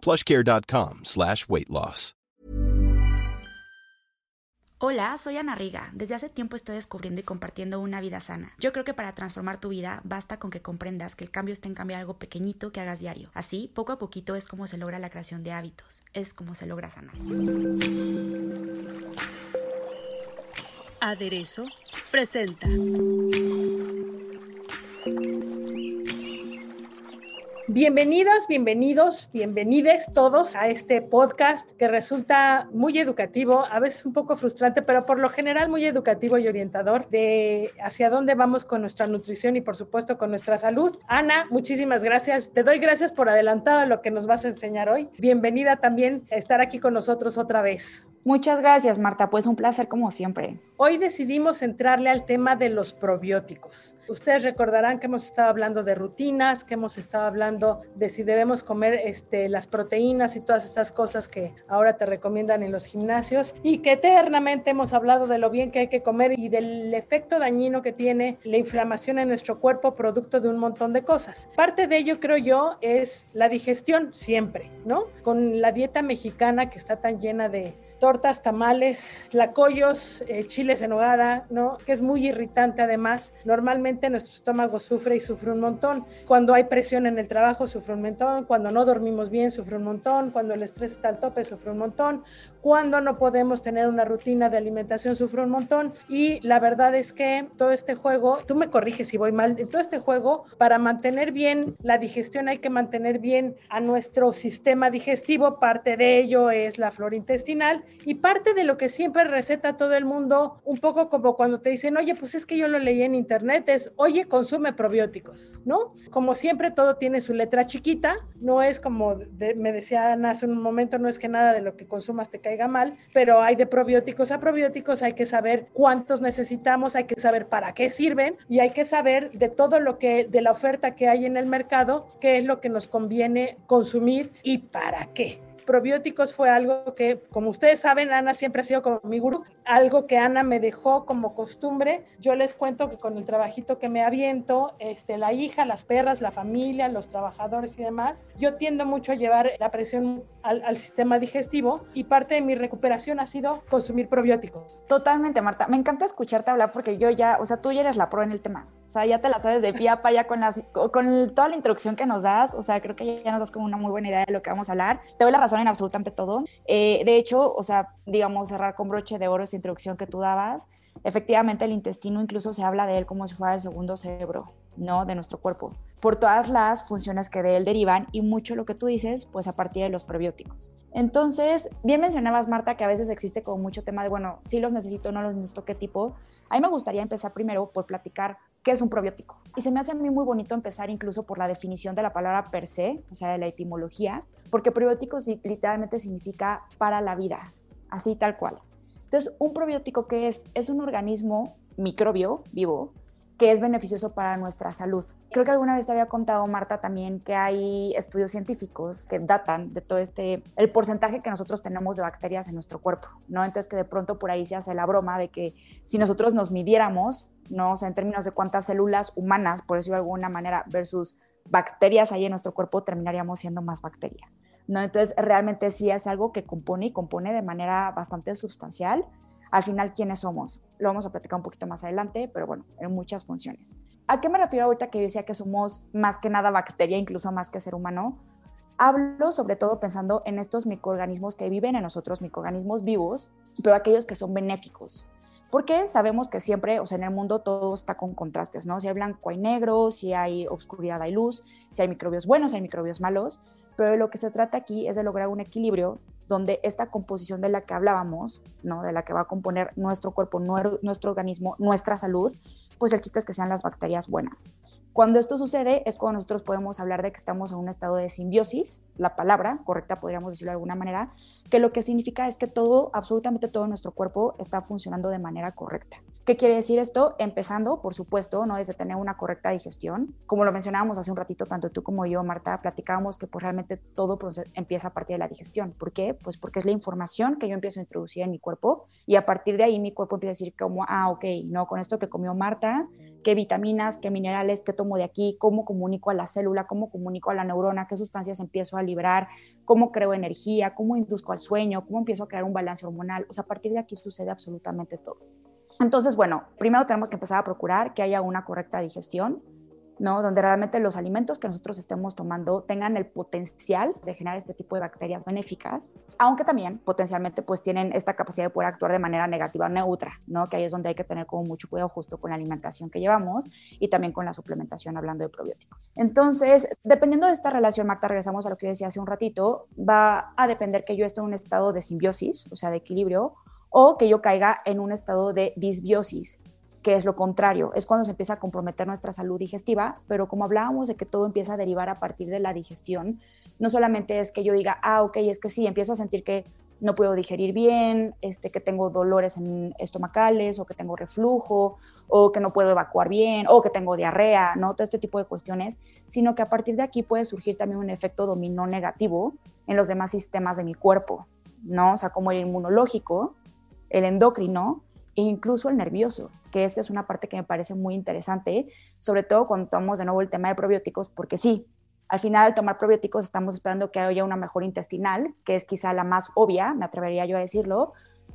plushcare.com slash weight loss. Hola, soy Ana Riga. Desde hace tiempo estoy descubriendo y compartiendo una vida sana. Yo creo que para transformar tu vida basta con que comprendas que el cambio está en cambiar algo pequeñito que hagas diario. Así, poco a poquito es como se logra la creación de hábitos, es como se logra sanar. Aderezo presenta. Bienvenidas, bienvenidos, bienvenides todos a este podcast que resulta muy educativo, a veces un poco frustrante, pero por lo general muy educativo y orientador de hacia dónde vamos con nuestra nutrición y por supuesto con nuestra salud. Ana, muchísimas gracias. Te doy gracias por adelantado lo que nos vas a enseñar hoy. Bienvenida también a estar aquí con nosotros otra vez. Muchas gracias, Marta. Pues un placer como siempre. Hoy decidimos entrarle al tema de los probióticos. Ustedes recordarán que hemos estado hablando de rutinas, que hemos estado hablando de si debemos comer este, las proteínas y todas estas cosas que ahora te recomiendan en los gimnasios y que eternamente hemos hablado de lo bien que hay que comer y del efecto dañino que tiene la inflamación en nuestro cuerpo producto de un montón de cosas. Parte de ello, creo yo, es la digestión siempre, ¿no? Con la dieta mexicana que está tan llena de tortas, tamales, tlacoyos, eh, chiles en hogada, ¿no? Que es muy irritante además. Normalmente nuestro estómago sufre y sufre un montón. Cuando hay presión en el trabajo sufre un montón, cuando no dormimos bien sufre un montón, cuando el estrés está al tope sufre un montón, cuando no podemos tener una rutina de alimentación sufre un montón y la verdad es que todo este juego, tú me corriges si voy mal, en todo este juego para mantener bien la digestión hay que mantener bien a nuestro sistema digestivo, parte de ello es la flora intestinal y parte de lo que siempre receta todo el mundo, un poco como cuando te dicen, oye, pues es que yo lo leí en internet, es, oye, consume probióticos, ¿no? Como siempre, todo tiene su letra chiquita, no es como me decía Ana hace un momento, no es que nada de lo que consumas te caiga mal, pero hay de probióticos a probióticos, hay que saber cuántos necesitamos, hay que saber para qué sirven y hay que saber de todo lo que, de la oferta que hay en el mercado, qué es lo que nos conviene consumir y para qué probióticos fue algo que, como ustedes saben, Ana siempre ha sido como mi gurú, algo que Ana me dejó como costumbre. Yo les cuento que con el trabajito que me aviento, este, la hija, las perras, la familia, los trabajadores y demás, yo tiendo mucho a llevar la presión al, al sistema digestivo y parte de mi recuperación ha sido consumir probióticos. Totalmente, Marta. Me encanta escucharte hablar porque yo ya, o sea, tú ya eres la pro en el tema. O sea, ya te la sabes de pie a ya con, las, con toda la introducción que nos das. O sea, creo que ya nos das como una muy buena idea de lo que vamos a hablar. Te doy la razón en absolutamente todo. Eh, de hecho, o sea, digamos, cerrar con broche de oro esta introducción que tú dabas. Efectivamente, el intestino incluso se habla de él como si fuera el segundo cerebro, ¿no? De nuestro cuerpo. Por todas las funciones que de él derivan y mucho lo que tú dices, pues a partir de los prebióticos. Entonces, bien mencionabas, Marta, que a veces existe como mucho tema de, bueno, si los necesito, no los necesito, qué tipo. A mí me gustaría empezar primero por platicar qué es un probiótico. Y se me hace a mí muy bonito empezar incluso por la definición de la palabra per se, o sea, de la etimología, porque probiótico literalmente significa para la vida, así tal cual. Entonces, un probiótico que es es un organismo microbio vivo que es beneficioso para nuestra salud. Creo que alguna vez te había contado, Marta, también que hay estudios científicos que datan de todo este, el porcentaje que nosotros tenemos de bacterias en nuestro cuerpo, ¿no? Entonces que de pronto por ahí se hace la broma de que si nosotros nos midiéramos, ¿no? O sea, en términos de cuántas células humanas, por decirlo de alguna manera, versus bacterias hay en nuestro cuerpo, terminaríamos siendo más bacteria, ¿no? Entonces realmente sí es algo que compone y compone de manera bastante sustancial al final quiénes somos. Lo vamos a platicar un poquito más adelante, pero bueno, en muchas funciones. ¿A qué me refiero ahorita que yo decía que somos más que nada bacteria, incluso más que ser humano? Hablo sobre todo pensando en estos microorganismos que viven en nosotros, microorganismos vivos, pero aquellos que son benéficos. Porque sabemos que siempre, o sea, en el mundo todo está con contrastes, ¿no? Si hay blanco hay negro, si hay oscuridad hay luz, si hay microbios buenos hay microbios malos, pero lo que se trata aquí es de lograr un equilibrio donde esta composición de la que hablábamos, ¿no? de la que va a componer nuestro cuerpo, nuestro organismo, nuestra salud, pues el chiste es que sean las bacterias buenas. Cuando esto sucede es cuando nosotros podemos hablar de que estamos en un estado de simbiosis, la palabra correcta podríamos decirlo de alguna manera, que lo que significa es que todo, absolutamente todo nuestro cuerpo está funcionando de manera correcta. ¿Qué quiere decir esto? Empezando, por supuesto, ¿no? desde tener una correcta digestión. Como lo mencionábamos hace un ratito, tanto tú como yo, Marta, platicábamos que pues realmente todo empieza a partir de la digestión. ¿Por qué? Pues porque es la información que yo empiezo a introducir en mi cuerpo y a partir de ahí mi cuerpo empieza a decir como, ah, ok, no, con esto que comió Marta, qué vitaminas, qué minerales, qué tomo de aquí, cómo comunico a la célula, cómo comunico a la neurona, qué sustancias empiezo a liberar, cómo creo energía, cómo induzco al sueño, cómo empiezo a crear un balance hormonal. O sea, a partir de aquí sucede absolutamente todo. Entonces, bueno, primero tenemos que empezar a procurar que haya una correcta digestión, ¿no? Donde realmente los alimentos que nosotros estemos tomando tengan el potencial de generar este tipo de bacterias benéficas, aunque también potencialmente pues tienen esta capacidad de poder actuar de manera negativa o neutra, ¿no? Que ahí es donde hay que tener como mucho cuidado justo con la alimentación que llevamos y también con la suplementación hablando de probióticos. Entonces, dependiendo de esta relación, Marta, regresamos a lo que yo decía hace un ratito, va a depender que yo esté en un estado de simbiosis, o sea, de equilibrio, o que yo caiga en un estado de disbiosis, que es lo contrario, es cuando se empieza a comprometer nuestra salud digestiva, pero como hablábamos de que todo empieza a derivar a partir de la digestión, no solamente es que yo diga, ah, ok, es que sí, empiezo a sentir que no puedo digerir bien, este, que tengo dolores estomacales o que tengo reflujo o que no puedo evacuar bien o que tengo diarrea, ¿no? Todo este tipo de cuestiones, sino que a partir de aquí puede surgir también un efecto dominó negativo en los demás sistemas de mi cuerpo, ¿no? O sea, como el inmunológico, el endocrino e incluso el nervioso, que esta es una parte que me parece muy interesante, sobre todo cuando tomamos de nuevo el tema de probióticos, porque sí, al final al tomar probióticos estamos esperando que haya una mejor intestinal, que es quizá la más obvia, me atrevería yo a decirlo,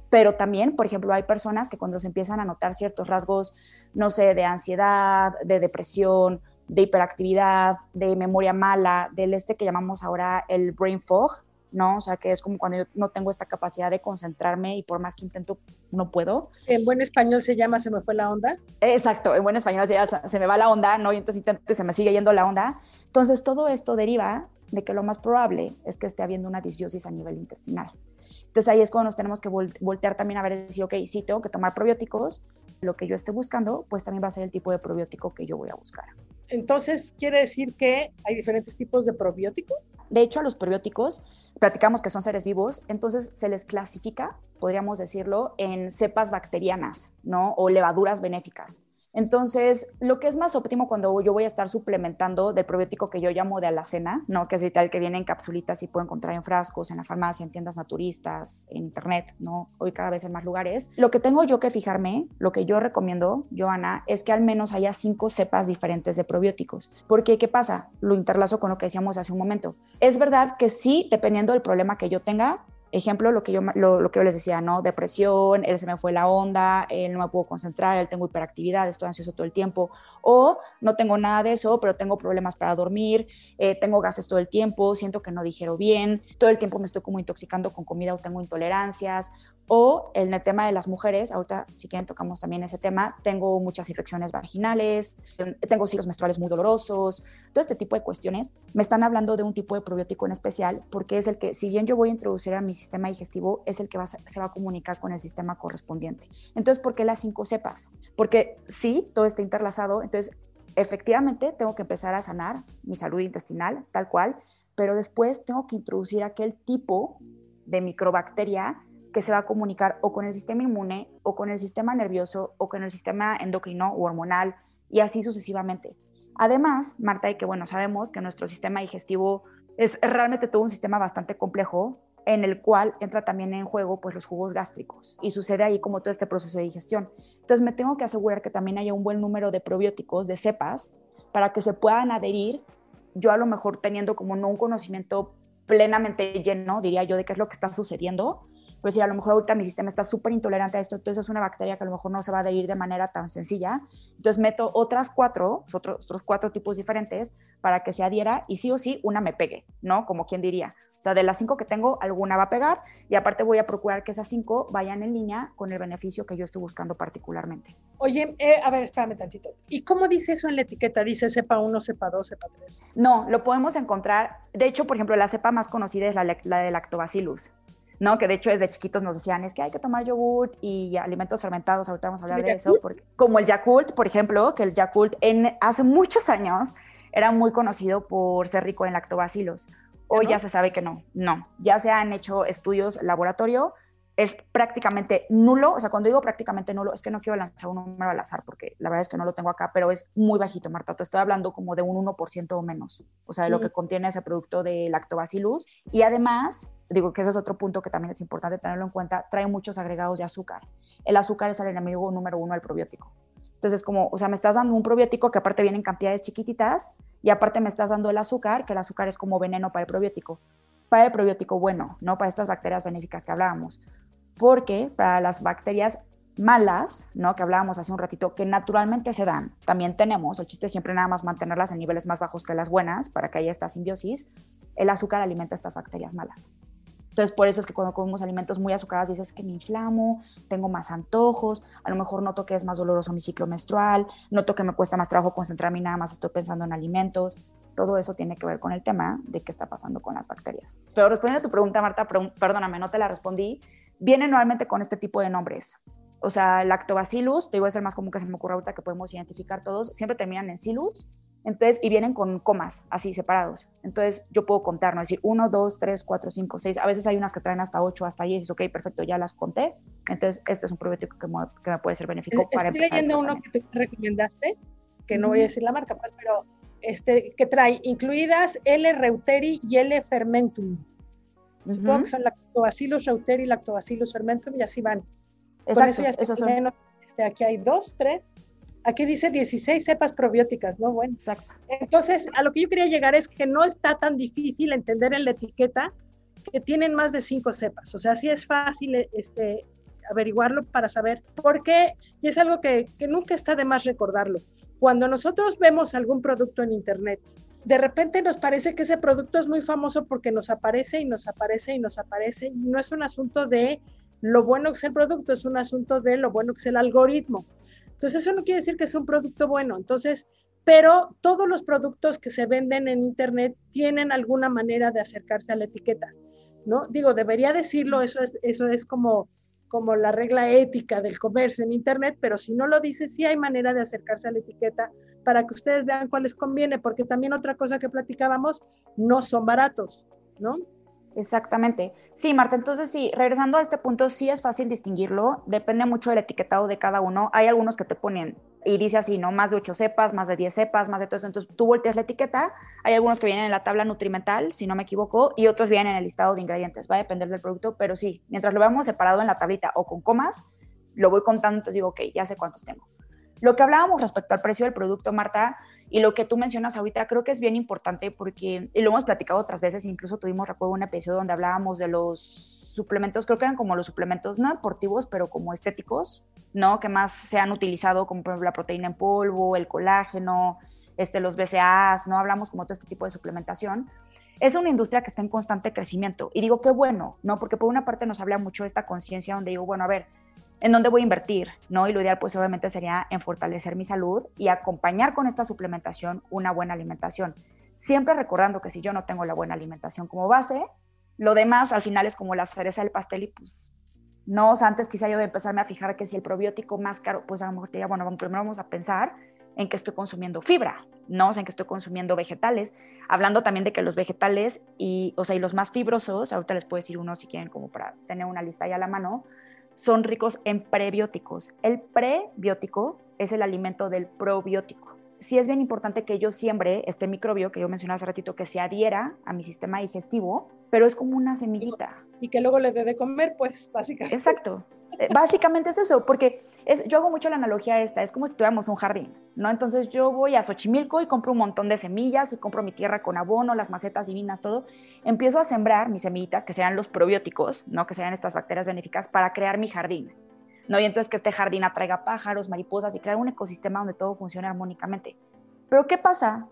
pero también, por ejemplo, hay personas que cuando se empiezan a notar ciertos rasgos, no sé, de ansiedad, de depresión, de hiperactividad, de memoria mala, del este que llamamos ahora el brain fog, ¿no? O sea, que es como cuando yo no tengo esta capacidad de concentrarme y por más que intento, no puedo. En buen español se llama se me fue la onda. Exacto, en buen español se, llama, se me va la onda, ¿no? Y entonces intento se me sigue yendo la onda. Entonces, todo esto deriva de que lo más probable es que esté habiendo una disbiosis a nivel intestinal. Entonces ahí es cuando nos tenemos que voltear también a ver y decir, ok, sí, tengo que tomar probióticos, lo que yo esté buscando, pues también va a ser el tipo de probiótico que yo voy a buscar. Entonces, ¿quiere decir que hay diferentes tipos de probióticos? De hecho, a los probióticos platicamos que son seres vivos, entonces se les clasifica, podríamos decirlo, en cepas bacterianas, ¿no? O levaduras benéficas. Entonces, lo que es más óptimo cuando yo voy a estar suplementando del probiótico que yo llamo de alacena, ¿no? que es tal que viene en capsulitas y puedo encontrar en frascos, en la farmacia, en tiendas naturistas, en internet, ¿no? hoy cada vez en más lugares. Lo que tengo yo que fijarme, lo que yo recomiendo, Joana, es que al menos haya cinco cepas diferentes de probióticos. Porque, ¿qué pasa? Lo interlazo con lo que decíamos hace un momento. Es verdad que sí, dependiendo del problema que yo tenga, Ejemplo, lo que yo, lo, que yo les decía, ¿no? Depresión, él se me fue la onda, él no me puedo concentrar, él tengo hiperactividad, estoy ansioso todo el tiempo, o no tengo nada de eso, pero tengo problemas para dormir, eh, tengo gases todo el tiempo, siento que no digiero bien, todo el tiempo me estoy como intoxicando con comida o tengo intolerancias, o en el tema de las mujeres, ahorita si quieren tocamos también ese tema, tengo muchas infecciones vaginales, tengo ciclos menstruales muy dolorosos, todo este tipo de cuestiones me están hablando de un tipo de probiótico en especial porque es el que, si bien yo voy a introducir a mi sistema digestivo, es el que se va a comunicar con el sistema correspondiente. Entonces, ¿por qué las cinco cepas? Porque sí, todo está interlazado, efectivamente tengo que empezar a sanar mi salud intestinal, tal cual, pero después tengo que introducir aquel tipo de microbacteria que se va a comunicar o con el sistema inmune o con el sistema nervioso o con el sistema endocrino o hormonal y así sucesivamente. Además, Marta, y que bueno, sabemos que nuestro sistema digestivo es realmente todo un sistema bastante complejo en el cual entra también en juego pues los jugos gástricos y sucede ahí como todo este proceso de digestión. Entonces me tengo que asegurar que también haya un buen número de probióticos, de cepas, para que se puedan adherir, yo a lo mejor teniendo como no un conocimiento plenamente lleno, diría yo, de qué es lo que está sucediendo, pero si a lo mejor ahorita mi sistema está súper intolerante a esto, entonces es una bacteria que a lo mejor no se va a adherir de manera tan sencilla. Entonces meto otras cuatro, otros, otros cuatro tipos diferentes para que se adhiera y sí o sí una me pegue, ¿no? Como quien diría. O sea, de las cinco que tengo, alguna va a pegar y aparte voy a procurar que esas cinco vayan en línea con el beneficio que yo estoy buscando particularmente. Oye, eh, a ver, espérame tantito. ¿Y cómo dice eso en la etiqueta? ¿Dice cepa 1, cepa 2, cepa 3? No, lo podemos encontrar. De hecho, por ejemplo, la cepa más conocida es la, la de lactobacillus. ¿No? Que de hecho desde chiquitos nos decían, es que hay que tomar yogurt y alimentos fermentados, ahorita vamos a hablar de eso, porque, como el Yakult, por ejemplo, que el Yakult en, hace muchos años era muy conocido por ser rico en lactobacilos. Hoy ya se sabe que no, no. Ya se han hecho estudios laboratorio, es prácticamente nulo, o sea, cuando digo prácticamente nulo, es que no quiero lanzar un número al azar porque la verdad es que no lo tengo acá, pero es muy bajito, Marta, te estoy hablando como de un 1% o menos, o sea, de lo que contiene ese producto de lactobacillus y además, digo que ese es otro punto que también es importante tenerlo en cuenta, trae muchos agregados de azúcar. El azúcar es el enemigo número uno del probiótico. Entonces, como, o sea, me estás dando un probiótico que aparte viene en cantidades chiquititas y aparte me estás dando el azúcar, que el azúcar es como veneno para el probiótico. Para el probiótico bueno, no para estas bacterias benéficas que hablábamos porque para las bacterias malas, ¿no? Que hablábamos hace un ratito, que naturalmente se dan, también tenemos, el chiste es siempre nada más mantenerlas en niveles más bajos que las buenas para que haya esta simbiosis, el azúcar alimenta estas bacterias malas. Entonces, por eso es que cuando comemos alimentos muy azucarados dices que me inflamo, tengo más antojos, a lo mejor noto que es más doloroso mi ciclo menstrual, noto que me cuesta más trabajo concentrarme y nada más estoy pensando en alimentos. Todo eso tiene que ver con el tema de qué está pasando con las bacterias. Pero respondiendo a tu pregunta, Marta, perdóname, no te la respondí vienen normalmente con este tipo de nombres. O sea, lactobacillus, te digo, es el más común que se me ocurre ahorita que podemos identificar todos, siempre terminan en silus, entonces, y vienen con comas, así, separados. Entonces, yo puedo contar, ¿no? Es decir, 1, 2, 3, 4, 5, 6. A veces hay unas que traen hasta 8, hasta 10. Ok, perfecto, ya las conté. Entonces, este es un probiótico que me, puede ser benéfico para Estoy leyendo uno que tú recomendaste, que no voy a decir la marca, pues, pero este, que trae incluidas L. reuteri y L. fermentum. Supongo que son lactobacillus reuteri y lactobacillus fermentum y así van. Exacto, esos son. Menos, este, aquí hay dos, tres. Aquí dice 16 cepas probióticas, ¿no? Bueno. Exacto. Entonces, a lo que yo quería llegar es que no está tan difícil entender en la etiqueta que tienen más de cinco cepas. O sea, sí es fácil este, averiguarlo para saber por qué, y es algo que, que nunca está de más recordarlo. Cuando nosotros vemos algún producto en Internet de repente nos parece que ese producto es muy famoso porque nos aparece y nos aparece y nos aparece. No es un asunto de lo bueno que es el producto, es un asunto de lo bueno que es el algoritmo. Entonces, eso no quiere decir que es un producto bueno. Entonces, pero todos los productos que se venden en Internet tienen alguna manera de acercarse a la etiqueta, ¿no? Digo, debería decirlo, eso es, eso es como como la regla ética del comercio en Internet, pero si no lo dice, sí hay manera de acercarse a la etiqueta para que ustedes vean cuál les conviene, porque también otra cosa que platicábamos, no son baratos, ¿no? Exactamente. Sí, Marta, entonces sí, regresando a este punto, sí es fácil distinguirlo, depende mucho del etiquetado de cada uno. Hay algunos que te ponen y dice así, ¿no? Más de 8 cepas, más de 10 cepas, más de todo eso. Entonces tú volteas la etiqueta, hay algunos que vienen en la tabla nutrimental, si no me equivoco, y otros vienen en el listado de ingredientes. Va a depender del producto, pero sí, mientras lo veamos separado en la tablita o con comas, lo voy contando, entonces digo, ok, ya sé cuántos tengo. Lo que hablábamos respecto al precio del producto, Marta, y lo que tú mencionas ahorita creo que es bien importante porque, y lo hemos platicado otras veces, incluso tuvimos, recuerdo, un episodio donde hablábamos de los suplementos, creo que eran como los suplementos no deportivos, pero como estéticos, ¿no? Que más se han utilizado, como por ejemplo la proteína en polvo, el colágeno, este, los BCAAs, ¿no? Hablamos como todo este tipo de suplementación. Es una industria que está en constante crecimiento. Y digo, qué bueno, ¿no? Porque por una parte nos habla mucho esta conciencia donde digo, bueno, a ver, en dónde voy a invertir, ¿no? Y lo ideal pues obviamente sería en fortalecer mi salud y acompañar con esta suplementación una buena alimentación. Siempre recordando que si yo no tengo la buena alimentación como base, lo demás al final es como la cereza del pastel y pues no, antes quizá yo de empezarme a fijar que si el probiótico más caro, pues a lo mejor diría, bueno, primero vamos a pensar en que estoy consumiendo fibra, ¿no? O sea, en que estoy consumiendo vegetales, hablando también de que los vegetales y, o sea, y los más fibrosos, ahorita les puedo decir uno si quieren como para tener una lista ya a la mano, son ricos en prebióticos. El prebiótico es el alimento del probiótico. Sí es bien importante que yo siembre este microbio que yo mencioné hace ratito, que se adhiera a mi sistema digestivo, pero es como una semillita. Y que luego le dé de comer, pues, básicamente. Exacto. Eh, básicamente es eso, porque es, yo hago mucho la analogía esta, es como si tuviéramos un jardín, ¿no? Entonces yo voy a Xochimilco y compro un montón de semillas y compro mi tierra con abono, las macetas divinas, todo. Empiezo a sembrar mis semillitas, que sean los probióticos, ¿no? Que sean estas bacterias benéficas para crear mi jardín, ¿no? Y entonces que este jardín atraiga pájaros, mariposas y crear un ecosistema donde todo funcione armónicamente. Pero ¿qué pasa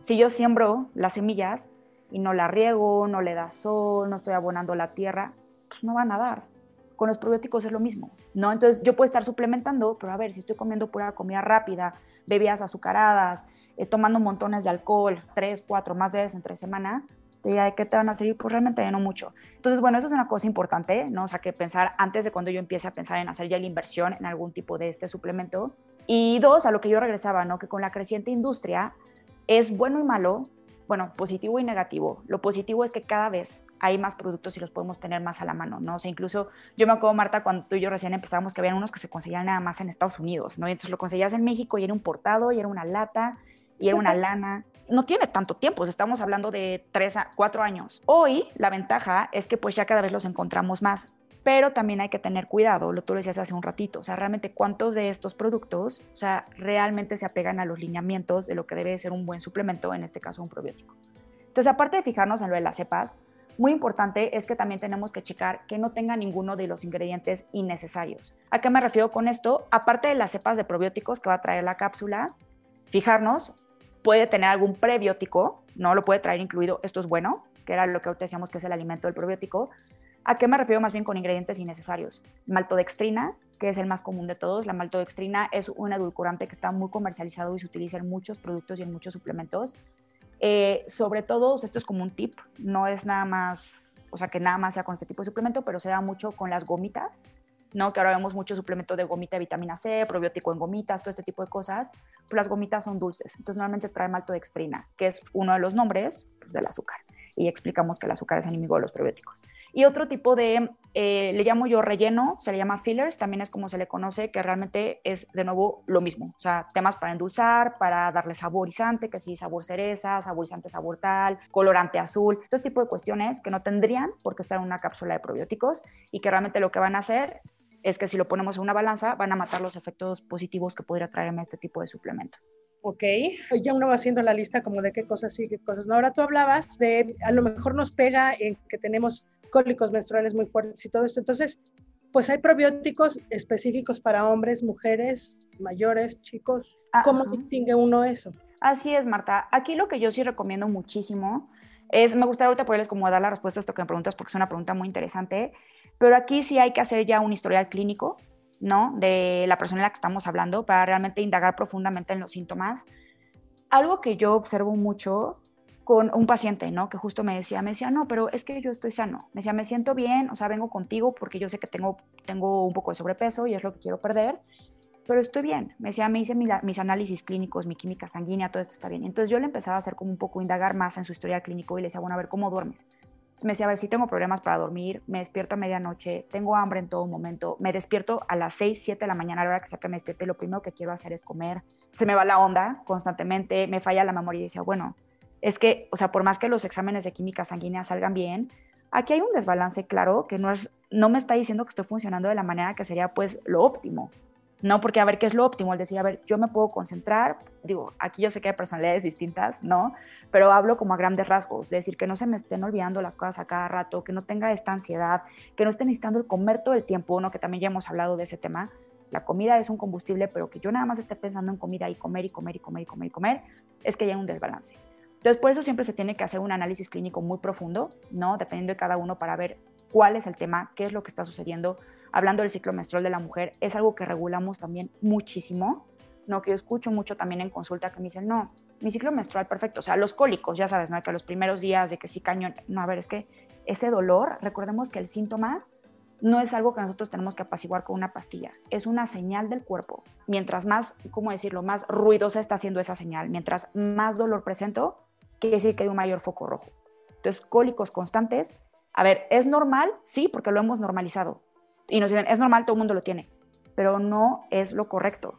si yo siembro las semillas y no la riego, no le da sol, no estoy abonando la tierra? Pues no van a dar con los probióticos es lo mismo, ¿no? Entonces yo puedo estar suplementando, pero a ver, si estoy comiendo pura comida rápida, bebidas azucaradas, eh, tomando montones de alcohol, tres, cuatro, más veces entre semana, ¿De qué te van a servir? Pues realmente no mucho. Entonces, bueno, eso es una cosa importante, ¿no? O sea, que pensar antes de cuando yo empiece a pensar en hacer ya la inversión en algún tipo de este suplemento. Y dos, a lo que yo regresaba, ¿no? Que con la creciente industria es bueno y malo, bueno, positivo y negativo. Lo positivo es que cada vez hay más productos y los podemos tener más a la mano, ¿no? O sea, incluso yo me acuerdo, Marta, cuando tú y yo recién empezamos, que había unos que se conseguían nada más en Estados Unidos, ¿no? Y entonces lo conseguías en México y era un portado y era una lata y era una lana. No tiene tanto tiempo, estamos hablando de tres a cuatro años. Hoy la ventaja es que pues ya cada vez los encontramos más, pero también hay que tener cuidado, lo tú lo decías hace un ratito, o sea, realmente cuántos de estos productos, o sea, realmente se apegan a los lineamientos de lo que debe ser un buen suplemento, en este caso un probiótico. Entonces, aparte de fijarnos en lo de las cepas, muy importante es que también tenemos que checar que no tenga ninguno de los ingredientes innecesarios. ¿A qué me refiero con esto? Aparte de las cepas de probióticos que va a traer la cápsula, fijarnos puede tener algún prebiótico, no lo puede traer incluido, esto es bueno, que era lo que ahorita decíamos que es el alimento del probiótico. ¿A qué me refiero más bien con ingredientes innecesarios? Maltodextrina, que es el más común de todos. La maltodextrina es un edulcorante que está muy comercializado y se utiliza en muchos productos y en muchos suplementos. Eh, sobre todo, esto es como un tip, no es nada más, o sea, que nada más sea con este tipo de suplemento, pero se da mucho con las gomitas. ¿no? Que ahora vemos mucho suplemento de gomita vitamina C, probiótico en gomitas, todo este tipo de cosas, las gomitas son dulces, entonces normalmente trae maltodextrina, que es uno de los nombres pues, del azúcar, y explicamos que el azúcar es enemigo de los probióticos. Y otro tipo de, eh, le llamo yo relleno, se le llama fillers, también es como se le conoce, que realmente es de nuevo lo mismo, o sea, temas para endulzar, para darle saborizante, que sí, sabor cereza, saborizante sabor tal, colorante azul, todo este tipo de cuestiones que no tendrían por qué estar en una cápsula de probióticos y que realmente lo que van a hacer es que si lo ponemos en una balanza van a matar los efectos positivos que podría traerme este tipo de suplemento. Ok, ya uno va haciendo la lista como de qué cosas sí, qué cosas no. Ahora tú hablabas de, a lo mejor nos pega en que tenemos cólicos menstruales muy fuertes y todo esto. Entonces, pues hay probióticos específicos para hombres, mujeres, mayores, chicos. Ah, ¿Cómo distingue uno eso? Así es, Marta. Aquí lo que yo sí recomiendo muchísimo es, me gustaría ahorita poderles como dar la respuesta a esto que me preguntas porque es una pregunta muy interesante, pero aquí sí hay que hacer ya un historial clínico, ¿no? De la persona en la que estamos hablando para realmente indagar profundamente en los síntomas. Algo que yo observo mucho con un paciente, ¿no? Que justo me decía, me decía, no, pero es que yo estoy sano. Me decía, me siento bien, o sea, vengo contigo porque yo sé que tengo, tengo un poco de sobrepeso y es lo que quiero perder, pero estoy bien. Me decía, me hice mis análisis clínicos, mi química sanguínea, todo esto está bien. Entonces yo le empezaba a hacer como un poco indagar más en su historial clínico y le decía, bueno, a ver, ¿cómo duermes? Me decía, a ver, si tengo problemas para dormir, me despierto a medianoche, tengo hambre en todo momento, me despierto a las 6, 7 de la mañana, a la hora que sea que me despierte, lo primero que quiero hacer es comer, se me va la onda constantemente, me falla la memoria y decía, bueno, es que, o sea, por más que los exámenes de química sanguínea salgan bien, aquí hay un desbalance claro que no, es, no me está diciendo que estoy funcionando de la manera que sería pues lo óptimo. ¿No? Porque a ver qué es lo óptimo, el decir, a ver, yo me puedo concentrar, digo, aquí yo sé que hay personalidades distintas, ¿no? Pero hablo como a grandes rasgos, de decir que no se me estén olvidando las cosas a cada rato, que no tenga esta ansiedad, que no esté necesitando el comer todo el tiempo, ¿no? Que también ya hemos hablado de ese tema. La comida es un combustible, pero que yo nada más esté pensando en comida y comer y comer y comer y comer y comer, es que hay un desbalance. Entonces, por eso siempre se tiene que hacer un análisis clínico muy profundo, ¿no? Dependiendo de cada uno para ver cuál es el tema, qué es lo que está sucediendo, hablando del ciclo menstrual de la mujer, es algo que regulamos también muchísimo, ¿no? Que yo escucho mucho también en consulta que me dicen, no, mi ciclo menstrual perfecto, o sea, los cólicos, ya sabes, ¿no? Que los primeros días de que sí cañón, no, a ver, es que ese dolor, recordemos que el síntoma no es algo que nosotros tenemos que apaciguar con una pastilla, es una señal del cuerpo. Mientras más, ¿cómo decirlo?, más ruidosa está haciendo esa señal, mientras más dolor presento, quiere decir que hay un mayor foco rojo. Entonces, cólicos constantes, a ver, ¿es normal? Sí, porque lo hemos normalizado y nos dicen, es normal, todo el mundo lo tiene, pero no es lo correcto.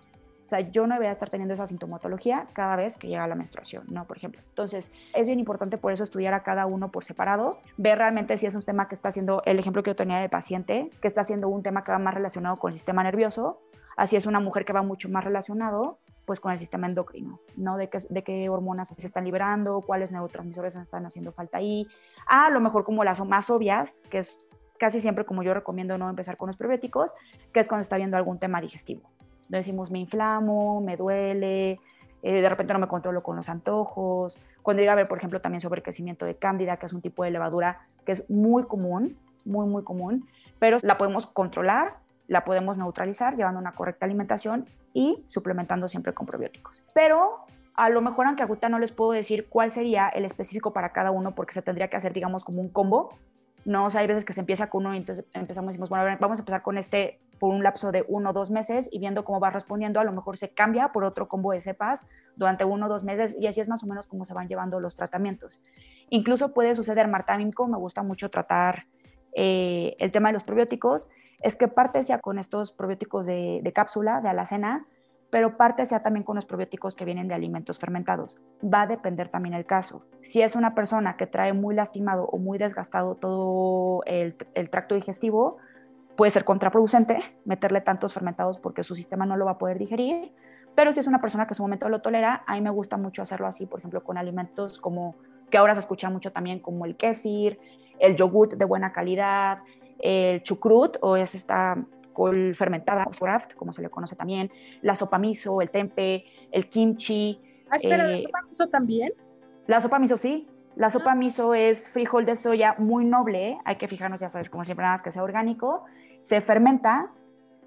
O sea, yo no voy a estar teniendo esa sintomatología cada vez que llega la menstruación, ¿no? Por ejemplo. Entonces, es bien importante por eso estudiar a cada uno por separado, ver realmente si es un tema que está haciendo, el ejemplo que yo tenía de paciente, que está haciendo un tema que va más relacionado con el sistema nervioso, así es una mujer que va mucho más relacionado pues con el sistema endocrino, ¿no? De qué, de qué hormonas se están liberando, cuáles neurotransmisores están haciendo falta ahí. a lo mejor como las más obvias, que es casi siempre como yo recomiendo no empezar con los prebióticos, que es cuando está viendo algún tema digestivo. Decimos, me inflamo, me duele, eh, de repente no me controlo con los antojos. Cuando llega a ver, por ejemplo, también sobre crecimiento de cándida, que es un tipo de levadura que es muy común, muy, muy común, pero la podemos controlar, la podemos neutralizar llevando una correcta alimentación y suplementando siempre con probióticos. Pero a lo mejor aunque ahorita no les puedo decir cuál sería el específico para cada uno porque se tendría que hacer, digamos, como un combo. No, hay veces que se empieza con uno y entonces empezamos y decimos, bueno, vamos a empezar con este por un lapso de uno o dos meses y viendo cómo va respondiendo, a lo mejor se cambia por otro combo de cepas durante uno o dos meses y así es más o menos cómo se van llevando los tratamientos. Incluso puede suceder, Marta, a mí me gusta mucho tratar eh, el tema de los probióticos, es que parte sea con estos probióticos de, de cápsula, de alacena, pero parte sea también con los probióticos que vienen de alimentos fermentados. Va a depender también el caso. Si es una persona que trae muy lastimado o muy desgastado todo el, el tracto digestivo, puede ser contraproducente meterle tantos fermentados porque su sistema no lo va a poder digerir. Pero si es una persona que en su momento lo tolera, a mí me gusta mucho hacerlo así, por ejemplo, con alimentos como, que ahora se escucha mucho también, como el kefir, el yogurt de buena calidad, el chucrut, o es esta col fermentada, craft, como se le conoce también, la sopa miso, el tempe, el kimchi. Ah, espera, ¿la eh, sopa miso también? La sopa miso sí. La sopa ah. miso es frijol de soya muy noble, hay que fijarnos, ya sabes, como siempre, nada más que sea orgánico, se fermenta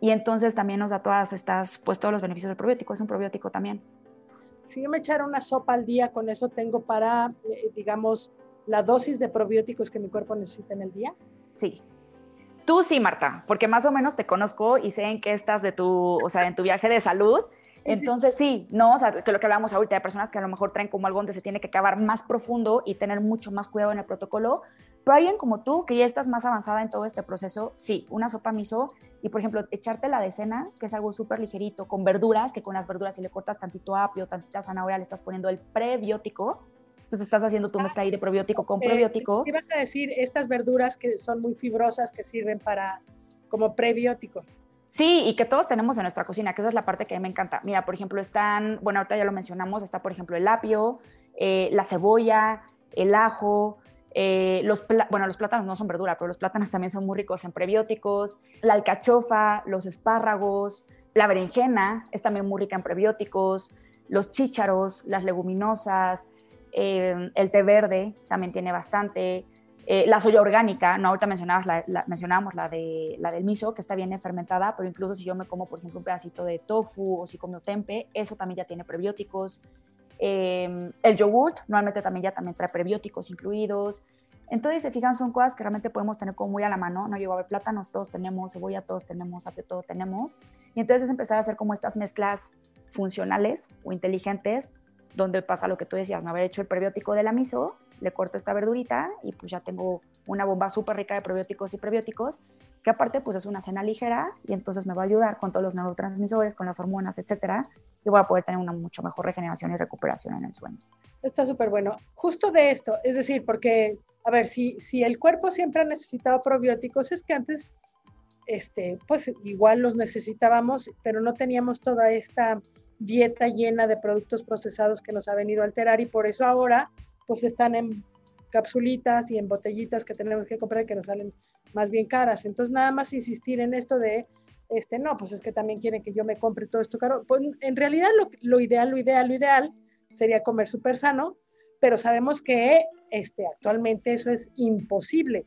y entonces también nos da todas estas, pues todos los beneficios del probiótico, es un probiótico también. Si yo me echara una sopa al día, con eso tengo para, eh, digamos, la dosis de probióticos que mi cuerpo necesita en el día. Sí, Tú sí, Marta, porque más o menos te conozco y sé en qué estás de tu, o sea, en tu viaje de salud. Entonces sí, no, o sea, que lo que hablábamos ahorita de personas que a lo mejor traen como algo donde se tiene que acabar más profundo y tener mucho más cuidado en el protocolo, pero alguien como tú, que ya estás más avanzada en todo este proceso, sí, una sopa miso y por ejemplo, echarte la decena, que es algo súper ligerito, con verduras, que con las verduras si le cortas tantito apio, tantita zanahoria, le estás poniendo el prebiótico, entonces estás haciendo tu mezcla ahí de probiótico con probiótico. ¿Qué vas a decir estas verduras que son muy fibrosas que sirven para como prebiótico? Sí, y que todos tenemos en nuestra cocina, que esa es la parte que a mí me encanta. Mira, por ejemplo, están, bueno, ahorita ya lo mencionamos, está por ejemplo el apio, eh, la cebolla, el ajo, eh, los, bueno, los plátanos no son verdura, pero los plátanos también son muy ricos en prebióticos, la alcachofa, los espárragos, la berenjena es también muy rica en prebióticos, los chícharos, las leguminosas, eh, el té verde también tiene bastante. Eh, la soya orgánica, no ahorita mencionabas la, mencionábamos la, de, la del miso, que está bien fermentada, pero incluso si yo me como, por ejemplo, un pedacito de tofu o si como tempe, eso también ya tiene prebióticos. Eh, el yogurt normalmente también ya también trae prebióticos incluidos. Entonces, se fijan, son cosas que realmente podemos tener como muy a la mano. No llego a ver plátanos, todos tenemos, cebolla, todos tenemos, apio, todos tenemos. Y entonces es empezar a hacer como estas mezclas funcionales o inteligentes donde pasa lo que tú decías, no haber hecho el prebiótico de la miso, le corto esta verdurita y pues ya tengo una bomba súper rica de probióticos y prebióticos, que aparte pues es una cena ligera y entonces me va a ayudar con todos los neurotransmisores, con las hormonas, etcétera, y voy a poder tener una mucho mejor regeneración y recuperación en el sueño. Está súper bueno. Justo de esto, es decir, porque, a ver, si, si el cuerpo siempre ha necesitado probióticos, es que antes, este, pues igual los necesitábamos, pero no teníamos toda esta dieta llena de productos procesados que nos ha venido a alterar y por eso ahora pues están en capsulitas y en botellitas que tenemos que comprar que nos salen más bien caras. Entonces nada más insistir en esto de, este, no, pues es que también quieren que yo me compre todo esto caro. Pues en realidad lo, lo ideal, lo ideal, lo ideal sería comer súper sano, pero sabemos que este, actualmente eso es imposible,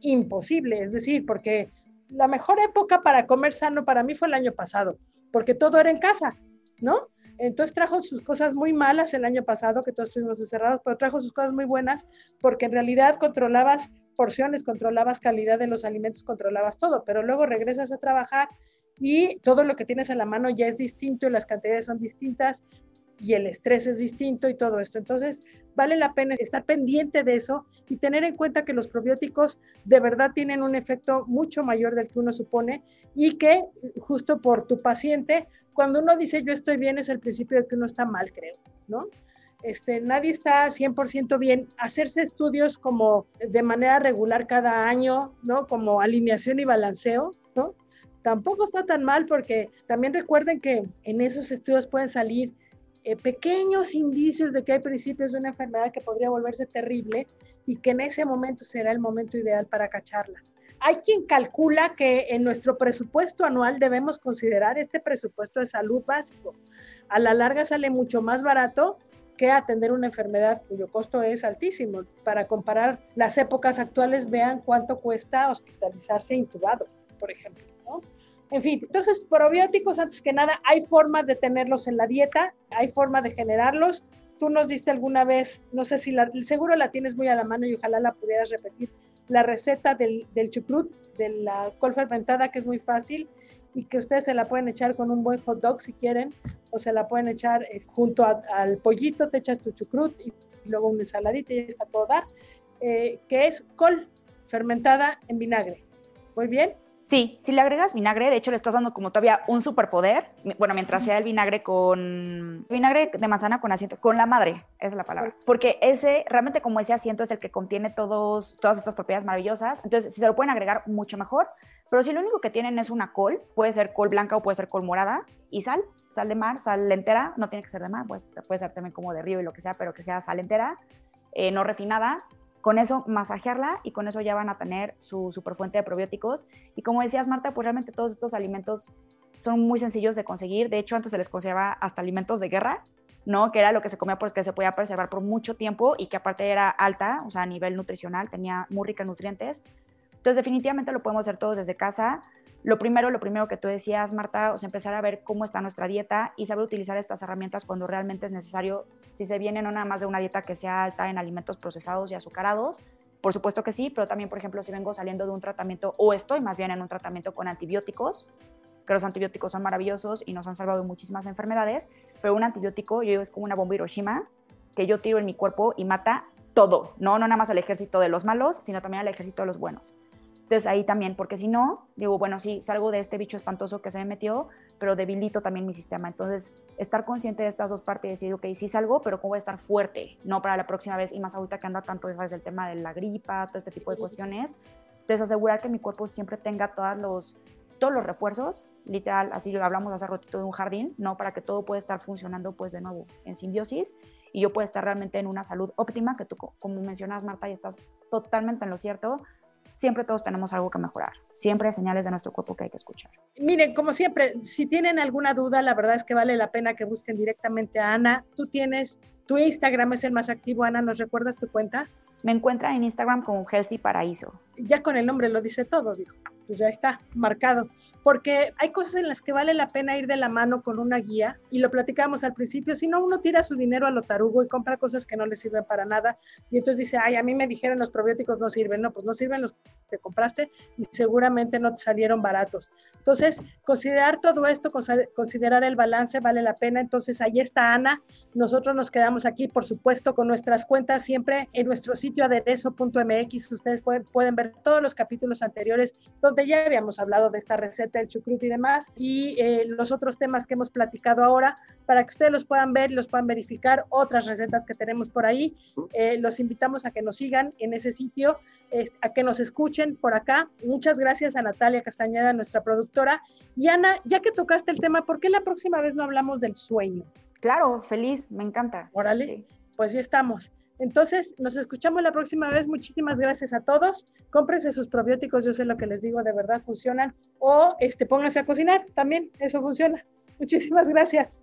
imposible, es decir, porque la mejor época para comer sano para mí fue el año pasado, porque todo era en casa. ¿No? Entonces trajo sus cosas muy malas el año pasado, que todos estuvimos encerrados, pero trajo sus cosas muy buenas porque en realidad controlabas porciones, controlabas calidad de los alimentos, controlabas todo, pero luego regresas a trabajar y todo lo que tienes en la mano ya es distinto y las cantidades son distintas y el estrés es distinto y todo esto. Entonces, vale la pena estar pendiente de eso y tener en cuenta que los probióticos de verdad tienen un efecto mucho mayor del que uno supone y que justo por tu paciente cuando uno dice yo estoy bien es el principio de que uno está mal, creo, ¿no? Este, nadie está 100% bien. Hacerse estudios como de manera regular cada año, ¿no? Como alineación y balanceo, ¿no? Tampoco está tan mal porque también recuerden que en esos estudios pueden salir eh, pequeños indicios de que hay principios de una enfermedad que podría volverse terrible y que en ese momento será el momento ideal para cacharlas. Hay quien calcula que en nuestro presupuesto anual debemos considerar este presupuesto de salud básico. A la larga sale mucho más barato que atender una enfermedad cuyo costo es altísimo. Para comparar las épocas actuales, vean cuánto cuesta hospitalizarse intubado, por ejemplo. En fin, entonces probióticos, antes que nada, hay forma de tenerlos en la dieta, hay forma de generarlos. Tú nos diste alguna vez, no sé si la, seguro la tienes muy a la mano y ojalá la pudieras repetir, la receta del, del chucrut, de la col fermentada, que es muy fácil y que ustedes se la pueden echar con un buen hot dog si quieren, o se la pueden echar junto al pollito, te echas tu chucrut y, luego una ensaladita y está todo dar, eh, que es col fermentada en vinagre. ¿Muy bien? Sí, si le agregas vinagre, de hecho le estás dando como todavía un superpoder. Bueno, mientras sea el vinagre con vinagre de manzana con asiento, con la madre, es la palabra. Porque ese, realmente como ese asiento es el que contiene todos, todas estas propiedades maravillosas. Entonces, si se lo pueden agregar, mucho mejor. Pero si lo único que tienen es una col, puede ser col blanca o puede ser col morada, y sal, sal de mar, sal entera, no tiene que ser de mar, pues puede ser también como de río y lo que sea, pero que sea sal entera, eh, no refinada, con eso masajearla y con eso ya van a tener su superfuente de probióticos. Y como decías, Marta, pues realmente todos estos alimentos son muy sencillos de conseguir. De hecho, antes se les conservaba hasta alimentos de guerra, ¿no? Que era lo que se comía porque se podía preservar por mucho tiempo y que aparte era alta, o sea, a nivel nutricional, tenía muy ricos nutrientes. Entonces, definitivamente lo podemos hacer todo desde casa. Lo primero, lo primero que tú decías, Marta, o sea, empezar a ver cómo está nuestra dieta y saber utilizar estas herramientas cuando realmente es necesario. Si se viene no nada más de una dieta que sea alta en alimentos procesados y azucarados, por supuesto que sí, pero también, por ejemplo, si vengo saliendo de un tratamiento o estoy más bien en un tratamiento con antibióticos, que los antibióticos son maravillosos y nos han salvado de muchísimas enfermedades, pero un antibiótico, yo digo, es como una bomba Hiroshima que yo tiro en mi cuerpo y mata todo, no, no nada más al ejército de los malos, sino también al ejército de los buenos. Entonces ahí también, porque si no, digo, bueno, sí, salgo de este bicho espantoso que se me metió, pero debilito también mi sistema. Entonces, estar consciente de estas dos partes y decir, ok, sí salgo, pero ¿cómo voy a estar fuerte? No para la próxima vez, y más ahorita que anda tanto, ¿sabes? El tema de la gripa, todo este tipo de cuestiones. Entonces, asegurar que mi cuerpo siempre tenga todos los, todos los refuerzos, literal, así lo hablamos hace ratito de un jardín, ¿no? Para que todo pueda estar funcionando, pues, de nuevo, en simbiosis y yo pueda estar realmente en una salud óptima, que tú, como mencionas, Marta, y estás totalmente en lo cierto, siempre todos tenemos algo que mejorar. Siempre hay señales de nuestro cuerpo que hay que escuchar. Miren, como siempre, si tienen alguna duda, la verdad es que vale la pena que busquen directamente a Ana. Tú tienes, tu Instagram es el más activo, Ana, ¿nos recuerdas tu cuenta? Me encuentran en Instagram como Healthy Paraíso. Ya con el nombre lo dice todo, digo. Pues ya está marcado. Porque hay cosas en las que vale la pena ir de la mano con una guía y lo platicábamos al principio, si no uno tira su dinero a lo tarugo y compra cosas que no le sirven para nada y entonces dice, ay, a mí me dijeron los probióticos no sirven, no, pues no sirven los que compraste y seguramente no te salieron baratos. Entonces, considerar todo esto, considerar el balance vale la pena, entonces ahí está Ana, nosotros nos quedamos aquí, por supuesto, con nuestras cuentas siempre en nuestro sitio aderezo.mx, ustedes pueden, pueden ver todos los capítulos anteriores donde ya habíamos hablado de esta receta el chucrut y demás, y eh, los otros temas que hemos platicado ahora, para que ustedes los puedan ver y los puedan verificar, otras recetas que tenemos por ahí. Eh, los invitamos a que nos sigan en ese sitio, a que nos escuchen por acá. Muchas gracias a Natalia Castañeda, nuestra productora. Y Ana, ya que tocaste el tema, ¿por qué la próxima vez no hablamos del sueño? Claro, feliz, me encanta. Órale, pues ya estamos. Entonces, nos escuchamos la próxima vez. Muchísimas gracias a todos. Cómprense sus probióticos, yo sé lo que les digo, de verdad funcionan. O este, pónganse a cocinar, también eso funciona. Muchísimas gracias.